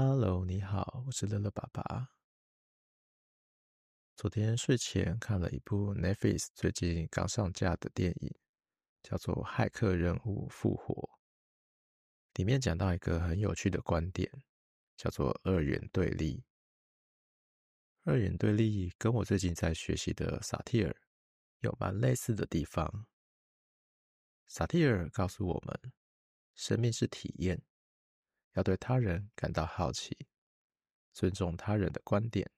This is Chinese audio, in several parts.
Hello，你好，我是乐乐爸爸。昨天睡前看了一部 Netflix 最近刚上架的电影，叫做《骇客任务：复活》。里面讲到一个很有趣的观点，叫做二元对立。二元对立跟我最近在学习的萨提尔有蛮类似的地方。萨提尔告诉我们，生命是体验。要对他人感到好奇，尊重他人的观点。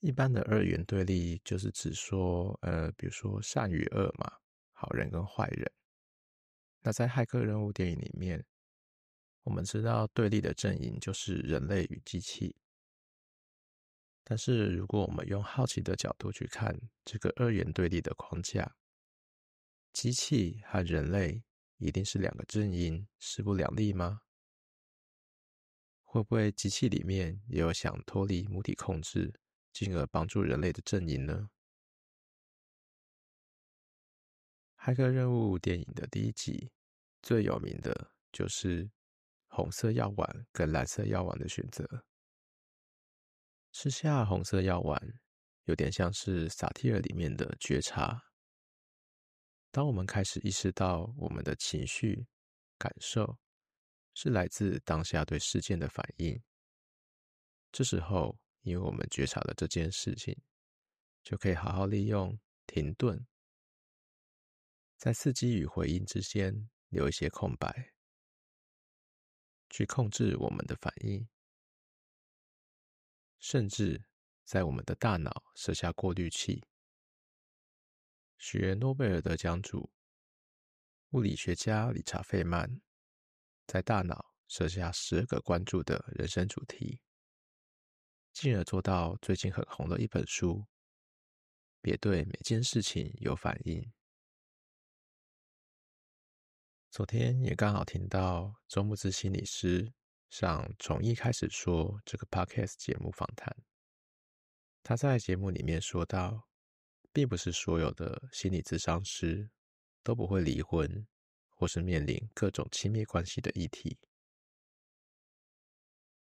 一般的二元对立就是指说，呃，比如说善与恶嘛，好人跟坏人。那在骇客任务电影里面，我们知道对立的阵营就是人类与机器。但是如果我们用好奇的角度去看这个二元对立的框架，机器和人类。一定是两个阵营势不两立吗？会不会机器里面也有想脱离母体控制，进而帮助人类的阵营呢？骇客任务电影的第一集最有名的就是红色药丸跟蓝色药丸的选择。吃下红色药丸，有点像是萨提尔里面的觉察。当我们开始意识到我们的情绪、感受是来自当下对事件的反应，这时候，因为我们觉察了这件事情，就可以好好利用停顿，在刺激与回应之间留一些空白，去控制我们的反应，甚至在我们的大脑设下过滤器。学诺贝尔得奖主物理学家理查·费曼在大脑设下十个关注的人生主题，进而做到最近很红的一本书：别对每件事情有反应。昨天也刚好听到周慕姿心理师上《从一开始说》这个 Podcast 节目访谈，他在节目里面说到。并不是所有的心理咨商师都不会离婚，或是面临各种亲密关系的议题。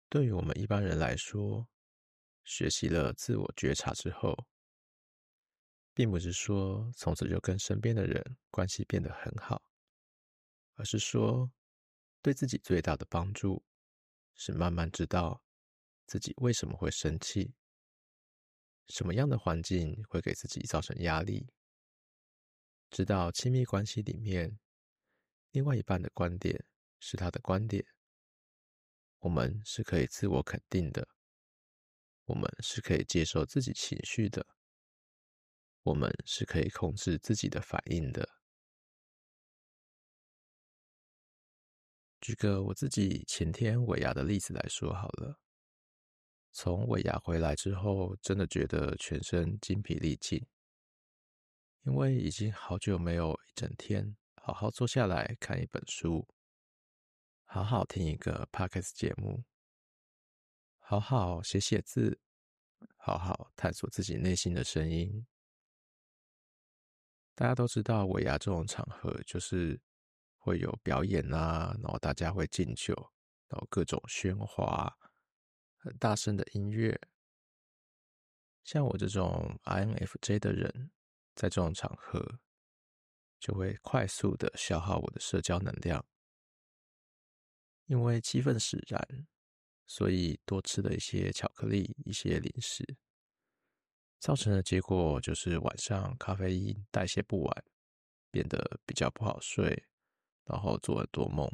对于我们一般人来说，学习了自我觉察之后，并不是说从此就跟身边的人关系变得很好，而是说对自己最大的帮助是慢慢知道自己为什么会生气。什么样的环境会给自己造成压力？知道亲密关系里面，另外一半的观点是他的观点。我们是可以自我肯定的，我们是可以接受自己情绪的，我们是可以控制自己的反应的。举个我自己前天尾牙的例子来说好了。从尾牙回来之后，真的觉得全身筋疲力尽，因为已经好久没有一整天好好坐下来看一本书，好好听一个 Podcast 节目，好好写写字，好好探索自己内心的声音。大家都知道，尾牙这种场合就是会有表演啊，然后大家会敬酒，然后各种喧哗。很大声的音乐，像我这种 INFJ 的人，在这种场合就会快速的消耗我的社交能量，因为气氛使然，所以多吃了一些巧克力、一些零食，造成的结果就是晚上咖啡因代谢不完，变得比较不好睡，然后做了多梦，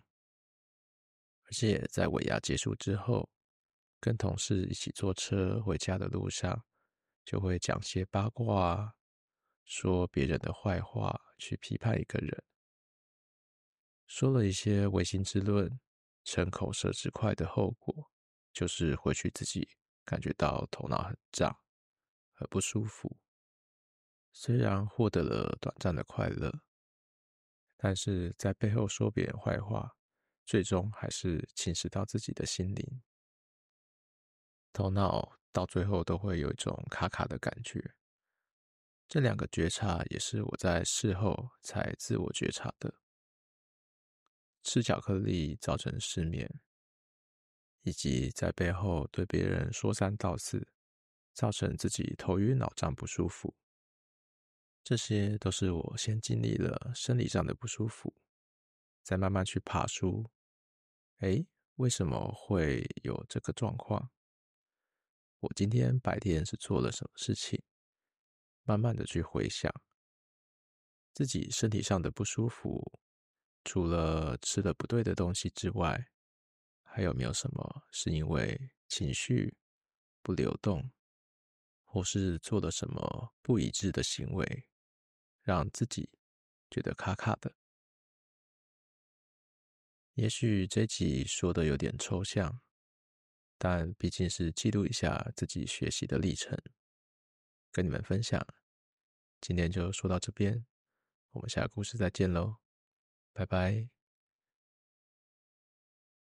而且在尾牙结束之后。跟同事一起坐车回家的路上，就会讲些八卦，说别人的坏话，去批判一个人，说了一些违心之论，逞口舌之快的后果，就是回去自己感觉到头脑很胀，很不舒服。虽然获得了短暂的快乐，但是在背后说别人坏话，最终还是侵蚀到自己的心灵。头脑到最后都会有一种卡卡的感觉，这两个觉察也是我在事后才自我觉察的。吃巧克力造成失眠，以及在背后对别人说三道四，造成自己头晕脑胀不舒服。这些都是我先经历了生理上的不舒服，再慢慢去爬梳。诶，为什么会有这个状况？我今天白天是做了什么事情？慢慢的去回想自己身体上的不舒服，除了吃了不对的东西之外，还有没有什么是因为情绪不流动，或是做了什么不一致的行为？让自己觉得卡卡的。也许这集说的有点抽象，但毕竟是记录一下自己学习的历程，跟你们分享。今天就说到这边，我们下个故事再见喽，拜拜。